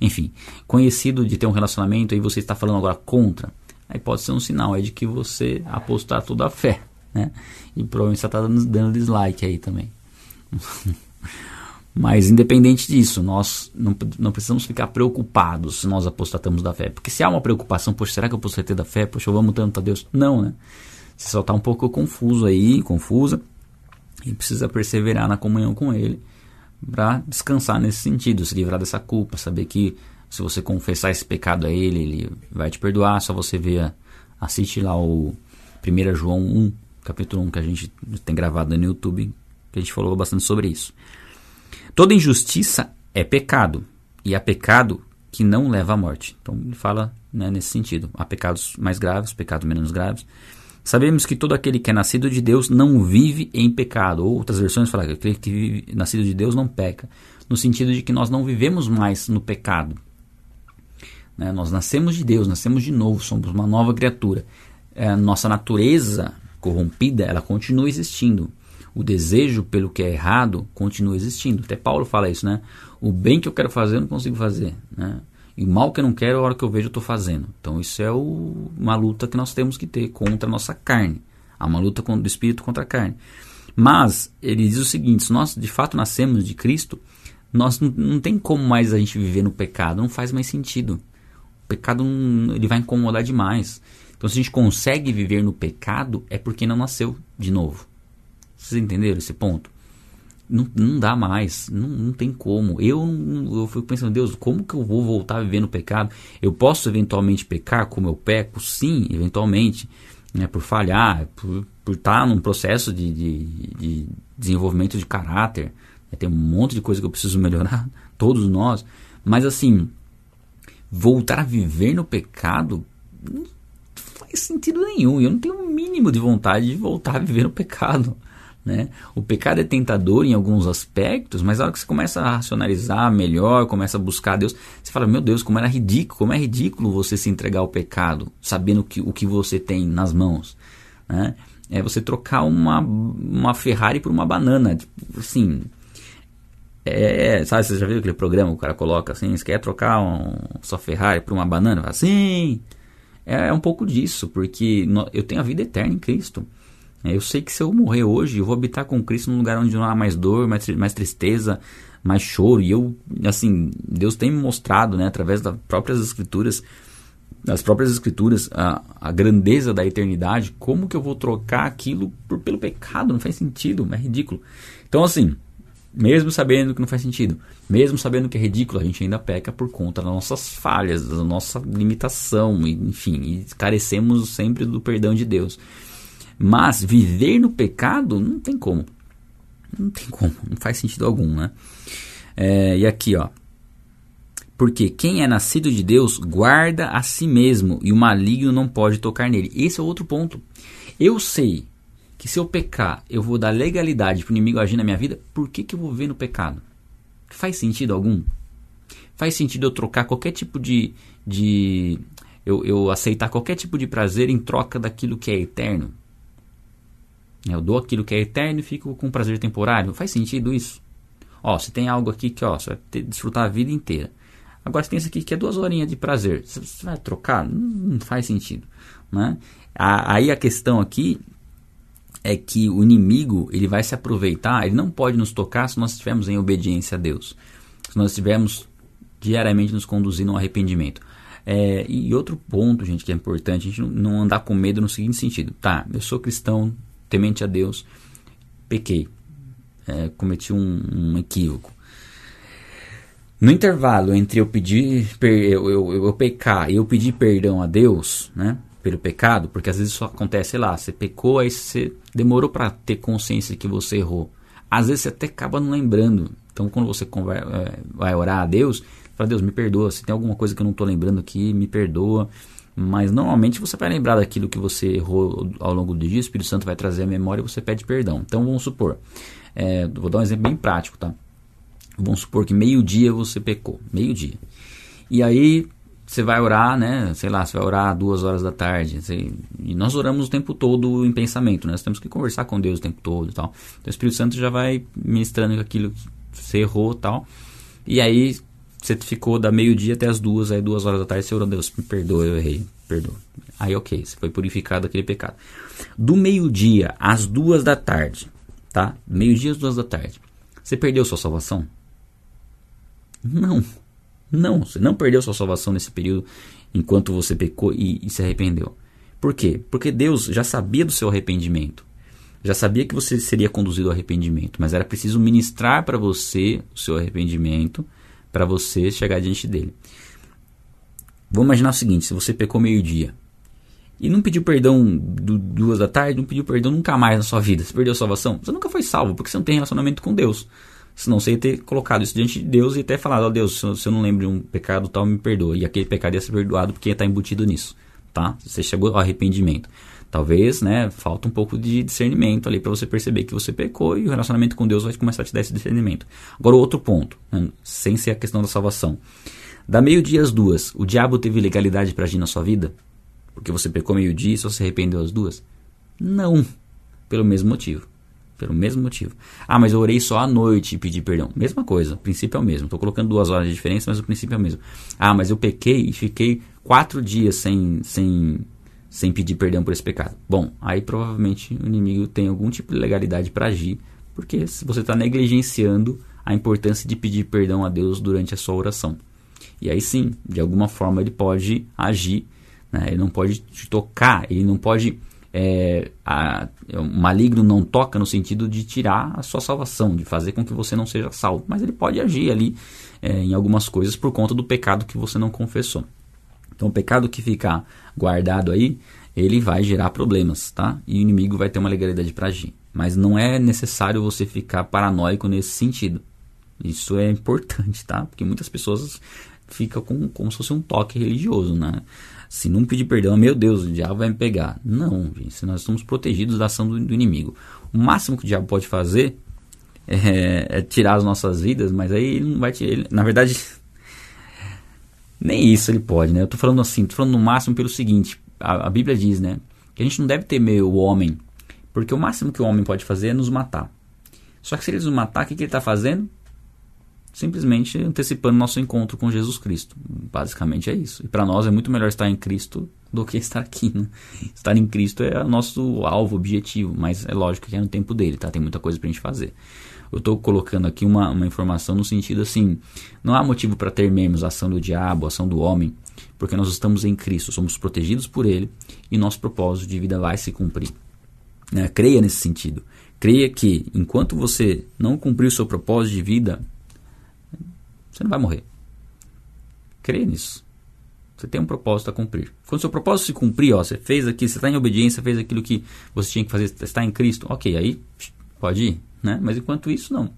enfim, conhecido de ter um relacionamento e você está falando agora contra, aí pode ser um sinal aí de que você apostar toda a fé, né? E provavelmente você está dando, dando dislike aí também. Mas independente disso, nós não, não precisamos ficar preocupados se nós apostatamos da fé. Porque se há uma preocupação, poxa, será que eu apostatei da fé? Poxa, eu amo tanto a Deus. Não, né? Você só está um pouco confuso aí, confusa, e precisa perseverar na comunhão com Ele para descansar nesse sentido, se livrar dessa culpa, saber que se você confessar esse pecado a Ele, Ele vai te perdoar. Só você ver, assiste lá o 1 João 1, capítulo 1, que a gente tem gravado no YouTube, que a gente falou bastante sobre isso. Toda injustiça é pecado, e há pecado que não leva à morte. Então ele fala né, nesse sentido. Há pecados mais graves, pecados menos graves. Sabemos que todo aquele que é nascido de Deus não vive em pecado. Outras versões falam que aquele que vive, nascido de Deus não peca. No sentido de que nós não vivemos mais no pecado. Né? Nós nascemos de Deus, nascemos de novo, somos uma nova criatura. É, nossa natureza corrompida, ela continua existindo. O desejo pelo que é errado continua existindo. Até Paulo fala isso, né? O bem que eu quero fazer eu não consigo fazer, né? E mal que eu não quero, a hora que eu vejo, eu estou fazendo. Então, isso é o, uma luta que nós temos que ter contra a nossa carne. Há uma luta do espírito contra a carne. Mas, ele diz o seguinte: se nós de fato nascemos de Cristo, nós não, não tem como mais a gente viver no pecado, não faz mais sentido. O pecado ele vai incomodar demais. Então, se a gente consegue viver no pecado, é porque não nasceu de novo. Vocês entenderam esse ponto? Não, não dá mais, não, não tem como. Eu, eu fico pensando, Deus, como que eu vou voltar a viver no pecado? Eu posso eventualmente pecar como eu peco? Sim, eventualmente, né, por falhar, por, por estar num processo de, de, de desenvolvimento de caráter. tem um monte de coisa que eu preciso melhorar, todos nós. Mas assim, voltar a viver no pecado não faz sentido nenhum. Eu não tenho o mínimo de vontade de voltar a viver no pecado. Né? O pecado é tentador em alguns aspectos, mas na hora que você começa a racionalizar melhor, começa a buscar Deus, você fala: Meu Deus, como era ridículo, como é ridículo você se entregar ao pecado, sabendo que, o que você tem nas mãos. Né? É você trocar uma, uma Ferrari por uma banana. Tipo, assim. É, sabe, você já viu aquele programa o cara coloca assim: Você quer trocar um, sua Ferrari por uma banana? Assim. É, é um pouco disso, porque eu tenho a vida eterna em Cristo. Eu sei que se eu morrer hoje, eu vou habitar com Cristo num lugar onde não há mais dor, mais, mais tristeza, mais choro. E eu, assim, Deus tem me mostrado, né, através das próprias escrituras, das próprias escrituras, a, a grandeza da eternidade. Como que eu vou trocar aquilo por, pelo pecado? Não faz sentido, é ridículo. Então, assim, mesmo sabendo que não faz sentido, mesmo sabendo que é ridículo, a gente ainda peca por conta das nossas falhas, da nossa limitação, enfim, e carecemos sempre do perdão de Deus. Mas viver no pecado não tem como. Não tem como, não faz sentido algum, né? É, e aqui, ó. Porque quem é nascido de Deus guarda a si mesmo e o maligno não pode tocar nele. Esse é outro ponto. Eu sei que se eu pecar, eu vou dar legalidade para o inimigo agir na minha vida, por que, que eu vou ver no pecado? Faz sentido algum? Faz sentido eu trocar qualquer tipo de. de eu, eu aceitar qualquer tipo de prazer em troca daquilo que é eterno? Eu dou aquilo que é eterno e fico com prazer temporário. Faz sentido isso? Ó, você tem algo aqui que ó, você vai ter, desfrutar a vida inteira. Agora você tem isso aqui que é duas horinhas de prazer. Você vai trocar? Não, não faz sentido. Né? Aí a questão aqui é que o inimigo ele vai se aproveitar, ele não pode nos tocar se nós estivermos em obediência a Deus. Se nós estivermos diariamente nos conduzindo ao arrependimento. É, e outro ponto, gente, que é importante, a gente não andar com medo no seguinte sentido. Tá, eu sou cristão, temente a Deus, pequei, é, cometi um, um, equívoco. No intervalo entre eu pedir, eu, eu, eu pecar e eu pedir perdão a Deus, né, pelo pecado, porque às vezes isso acontece, sei lá, você pecou, aí você demorou para ter consciência que você errou. Às vezes você até acaba não lembrando. Então, quando você é, vai orar a Deus, fala, Deus, me perdoa. Se tem alguma coisa que eu não estou lembrando aqui, me perdoa. Mas normalmente você vai lembrar daquilo que você errou ao longo do dia, o Espírito Santo vai trazer a memória e você pede perdão. Então vamos supor, é, vou dar um exemplo bem prático, tá? Vamos supor que meio-dia você pecou, meio-dia. E aí você vai orar, né? Sei lá, você vai orar duas horas da tarde. Você, e nós oramos o tempo todo em pensamento, né? Nós temos que conversar com Deus o tempo todo e tal. Então o Espírito Santo já vai ministrando aquilo que você errou e tal. E aí você ficou da meio-dia até as duas, aí duas horas da tarde você orou, Deus, me perdoa, eu errei, perdoa. Aí ok, você foi purificado daquele pecado. Do meio-dia às duas da tarde, tá? Meio-dia às duas da tarde, você perdeu sua salvação? Não, não, você não perdeu sua salvação nesse período enquanto você pecou e, e se arrependeu. Por quê? Porque Deus já sabia do seu arrependimento. Já sabia que você seria conduzido ao arrependimento, mas era preciso ministrar para você o seu arrependimento para você chegar diante dele. Vamos imaginar o seguinte: se você pecou meio-dia e não pediu perdão do, duas da tarde, não pediu perdão nunca mais na sua vida, você perdeu a salvação, você nunca foi salvo, porque você não tem relacionamento com Deus. Senão você ia ter colocado isso diante de Deus e até falado, ó oh, Deus, se eu, não lembro de um pecado tal, me perdoa. E aquele pecado ia ser perdoado porque ia estar embutido nisso, tá? Você chegou ao arrependimento. Talvez, né, falta um pouco de discernimento ali para você perceber que você pecou e o relacionamento com Deus vai começar a te dar esse discernimento. Agora, outro ponto, né, sem ser a questão da salvação. Da meio-dia às duas, o diabo teve legalidade para agir na sua vida? Porque você pecou meio-dia e só se arrependeu às duas? Não. Pelo mesmo motivo. Pelo mesmo motivo. Ah, mas eu orei só à noite e pedi perdão. Mesma coisa, o princípio é o mesmo. Estou colocando duas horas de diferença, mas o princípio é o mesmo. Ah, mas eu pequei e fiquei quatro dias sem, sem sem pedir perdão por esse pecado. Bom, aí provavelmente o inimigo tem algum tipo de legalidade para agir, porque você está negligenciando a importância de pedir perdão a Deus durante a sua oração. E aí sim, de alguma forma ele pode agir, né? ele não pode te tocar, ele não pode. É, a, o maligno não toca no sentido de tirar a sua salvação, de fazer com que você não seja salvo, mas ele pode agir ali é, em algumas coisas por conta do pecado que você não confessou. Então, o pecado que fica guardado aí ele vai gerar problemas, tá? E o inimigo vai ter uma legalidade para agir. Mas não é necessário você ficar paranoico nesse sentido. Isso é importante, tá? Porque muitas pessoas ficam com, como se fosse um toque religioso, né? Se não pedir perdão, meu Deus, o diabo vai me pegar. Não, gente, nós estamos protegidos da ação do, do inimigo. O máximo que o diabo pode fazer é, é, tirar as nossas vidas, mas aí ele não vai tirar. na verdade, nem isso ele pode, né? Eu tô falando assim, tô falando no máximo pelo seguinte: a, a Bíblia diz, né? Que a gente não deve temer o homem, porque o máximo que o homem pode fazer é nos matar. Só que se ele nos matar, o que, que ele está fazendo? simplesmente antecipando nosso encontro com Jesus Cristo. Basicamente é isso. E para nós é muito melhor estar em Cristo do que estar aqui. Né? Estar em Cristo é o nosso alvo, objetivo, mas é lógico que é no tempo dele, tá? Tem muita coisa para a gente fazer. Eu estou colocando aqui uma, uma informação no sentido assim: não há motivo para temermos a ação do diabo, a ação do homem, porque nós estamos em Cristo, somos protegidos por Ele e nosso propósito de vida vai se cumprir. Né? Creia nesse sentido. Creia que enquanto você não cumprir o seu propósito de vida, você não vai morrer. Creia nisso. Você tem um propósito a cumprir. Quando o seu propósito se cumprir, ó, você fez aqui, você está em obediência, fez aquilo que você tinha que fazer, está em Cristo, ok, aí pode ir. Né? Mas enquanto isso, não.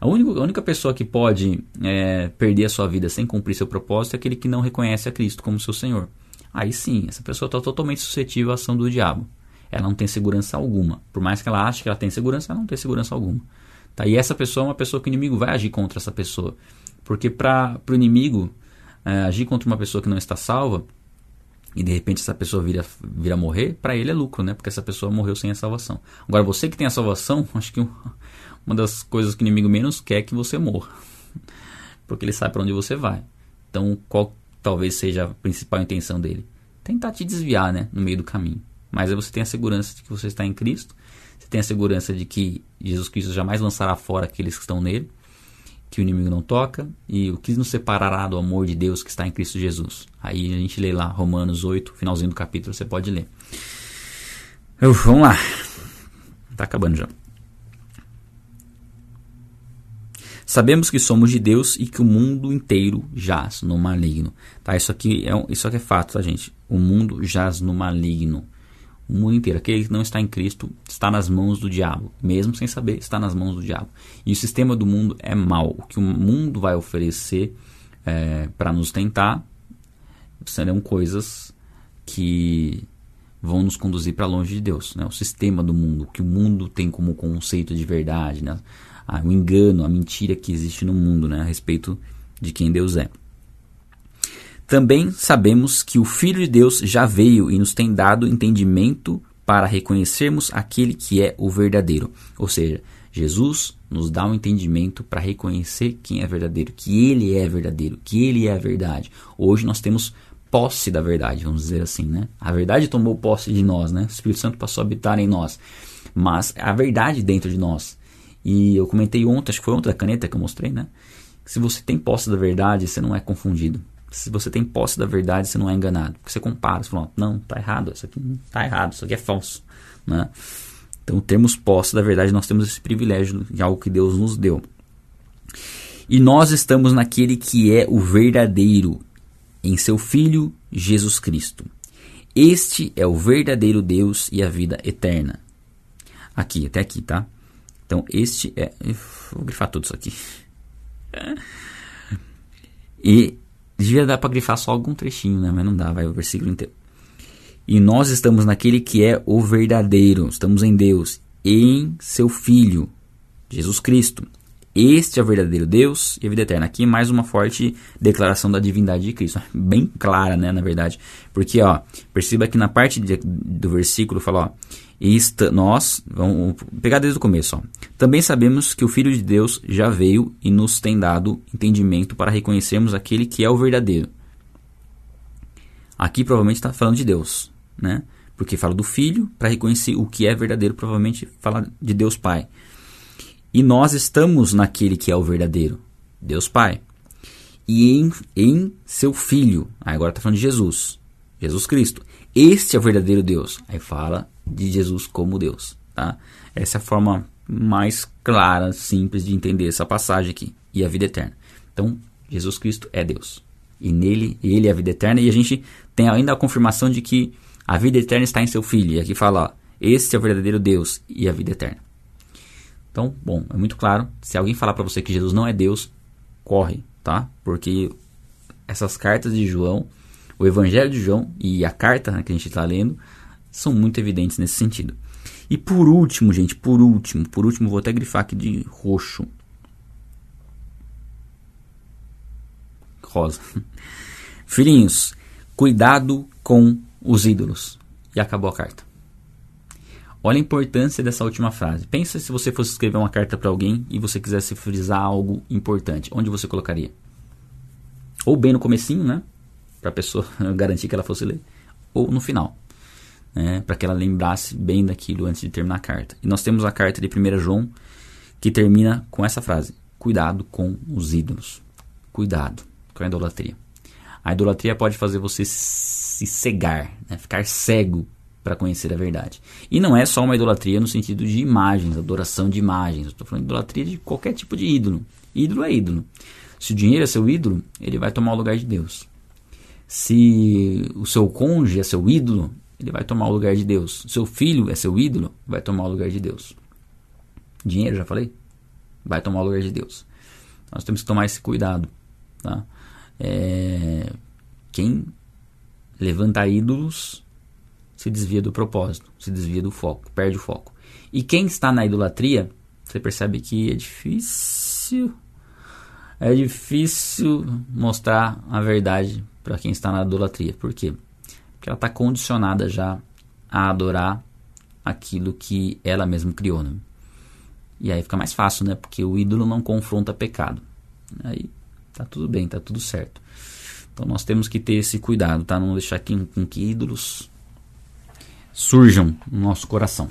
A única, a única pessoa que pode é, perder a sua vida sem cumprir seu propósito é aquele que não reconhece a Cristo como seu Senhor. Aí sim, essa pessoa está totalmente suscetível à ação do diabo. Ela não tem segurança alguma. Por mais que ela ache que ela tem segurança, ela não tem segurança alguma. Tá? E essa pessoa é uma pessoa que o inimigo vai agir contra essa pessoa. Porque para o inimigo é, agir contra uma pessoa que não está salva, e de repente essa pessoa vira, vira morrer, para ele é lucro, né? Porque essa pessoa morreu sem a salvação. Agora, você que tem a salvação, acho que uma das coisas que o inimigo menos quer é que você morra. Porque ele sabe para onde você vai. Então, qual talvez seja a principal intenção dele? Tentar te desviar, né? No meio do caminho. Mas aí você tem a segurança de que você está em Cristo. Você tem a segurança de que Jesus Cristo jamais lançará fora aqueles que estão nele que o inimigo não toca e o que nos separará do amor de Deus que está em Cristo Jesus. Aí a gente lê lá Romanos 8, finalzinho do capítulo, você pode ler. Uf, vamos lá. Está acabando já. Sabemos que somos de Deus e que o mundo inteiro jaz no maligno. Tá? Isso aqui é, isso aqui é fato, tá, gente? O mundo jaz no maligno. O mundo inteiro, aquele que não está em Cristo, está nas mãos do diabo. Mesmo sem saber, está nas mãos do diabo. E o sistema do mundo é mau. O que o mundo vai oferecer é, para nos tentar serão coisas que vão nos conduzir para longe de Deus. Né? O sistema do mundo, o que o mundo tem como conceito de verdade, né? ah, o engano, a mentira que existe no mundo né? a respeito de quem Deus é. Também sabemos que o Filho de Deus já veio e nos tem dado entendimento para reconhecermos aquele que é o verdadeiro. Ou seja, Jesus nos dá um entendimento para reconhecer quem é verdadeiro, que ele é verdadeiro, que ele é a verdade. Hoje nós temos posse da verdade, vamos dizer assim, né? A verdade tomou posse de nós, né? O Espírito Santo passou a habitar em nós. Mas a verdade dentro de nós. E eu comentei ontem, acho que foi ontem da caneta que eu mostrei, né? Se você tem posse da verdade, você não é confundido se você tem posse da verdade, você não é enganado. Porque você compara, você fala, não, tá errado, isso aqui não tá errado, isso aqui é falso. Né? Então, termos posse da verdade, nós temos esse privilégio de algo que Deus nos deu. E nós estamos naquele que é o verdadeiro, em seu Filho Jesus Cristo. Este é o verdadeiro Deus e a vida eterna. Aqui, até aqui, tá? Então, este é. Vou grifar tudo isso aqui. E Devia dar para grifar só algum trechinho, né? Mas não dá, vai o versículo inteiro. E nós estamos naquele que é o verdadeiro, estamos em Deus, em seu Filho, Jesus Cristo. Este é o verdadeiro Deus e a vida eterna. Aqui mais uma forte declaração da divindade de Cristo. Bem clara, né, na verdade. Porque, ó, perceba que na parte de, do versículo fala, ó, Esta, nós, vamos pegar desde o começo, ó. Também sabemos que o Filho de Deus já veio e nos tem dado entendimento para reconhecermos aquele que é o verdadeiro. Aqui provavelmente está falando de Deus, né? Porque fala do Filho para reconhecer o que é verdadeiro, provavelmente fala de Deus Pai. E nós estamos naquele que é o verdadeiro, Deus Pai. E em, em seu Filho, agora está falando de Jesus, Jesus Cristo. Este é o verdadeiro Deus. Aí fala de Jesus como Deus. Tá? Essa é a forma mais clara, simples de entender essa passagem aqui. E a vida eterna. Então, Jesus Cristo é Deus. E nele, ele é a vida eterna. E a gente tem ainda a confirmação de que A vida eterna está em seu Filho. E aqui fala, ó, este é o verdadeiro Deus e a vida eterna. Então, bom, é muito claro. Se alguém falar para você que Jesus não é Deus, corre, tá? Porque essas cartas de João, o Evangelho de João e a carta que a gente está lendo, são muito evidentes nesse sentido. E por último, gente, por último, por último, vou até grifar aqui de roxo. Rosa. Filhinhos, cuidado com os ídolos. E acabou a carta. Olha a importância dessa última frase. Pensa se você fosse escrever uma carta para alguém e você quisesse frisar algo importante. Onde você colocaria? Ou bem no comecinho, né? Para a pessoa garantir que ela fosse ler. Ou no final. Né? Para que ela lembrasse bem daquilo antes de terminar a carta. E nós temos a carta de 1 João que termina com essa frase. Cuidado com os ídolos. Cuidado com a idolatria. A idolatria pode fazer você se cegar, né? ficar cego para conhecer a verdade. E não é só uma idolatria no sentido de imagens, adoração de imagens. Estou falando de idolatria de qualquer tipo de ídolo. Ídolo é ídolo. Se o dinheiro é seu ídolo, ele vai tomar o lugar de Deus. Se o seu cônjuge é seu ídolo, ele vai tomar o lugar de Deus. Seu filho é seu ídolo, vai tomar o lugar de Deus. Dinheiro, já falei? Vai tomar o lugar de Deus. Nós temos que tomar esse cuidado. Tá? É... Quem levanta ídolos se desvia do propósito, se desvia do foco, perde o foco. E quem está na idolatria, você percebe que é difícil, é difícil mostrar a verdade para quem está na idolatria. Por quê? Porque ela está condicionada já a adorar aquilo que ela mesma criou. Né? E aí fica mais fácil, né? Porque o ídolo não confronta pecado. Aí tá tudo bem, tá tudo certo. Então nós temos que ter esse cuidado, tá? Não deixar que, com que ídolos surjam no nosso coração.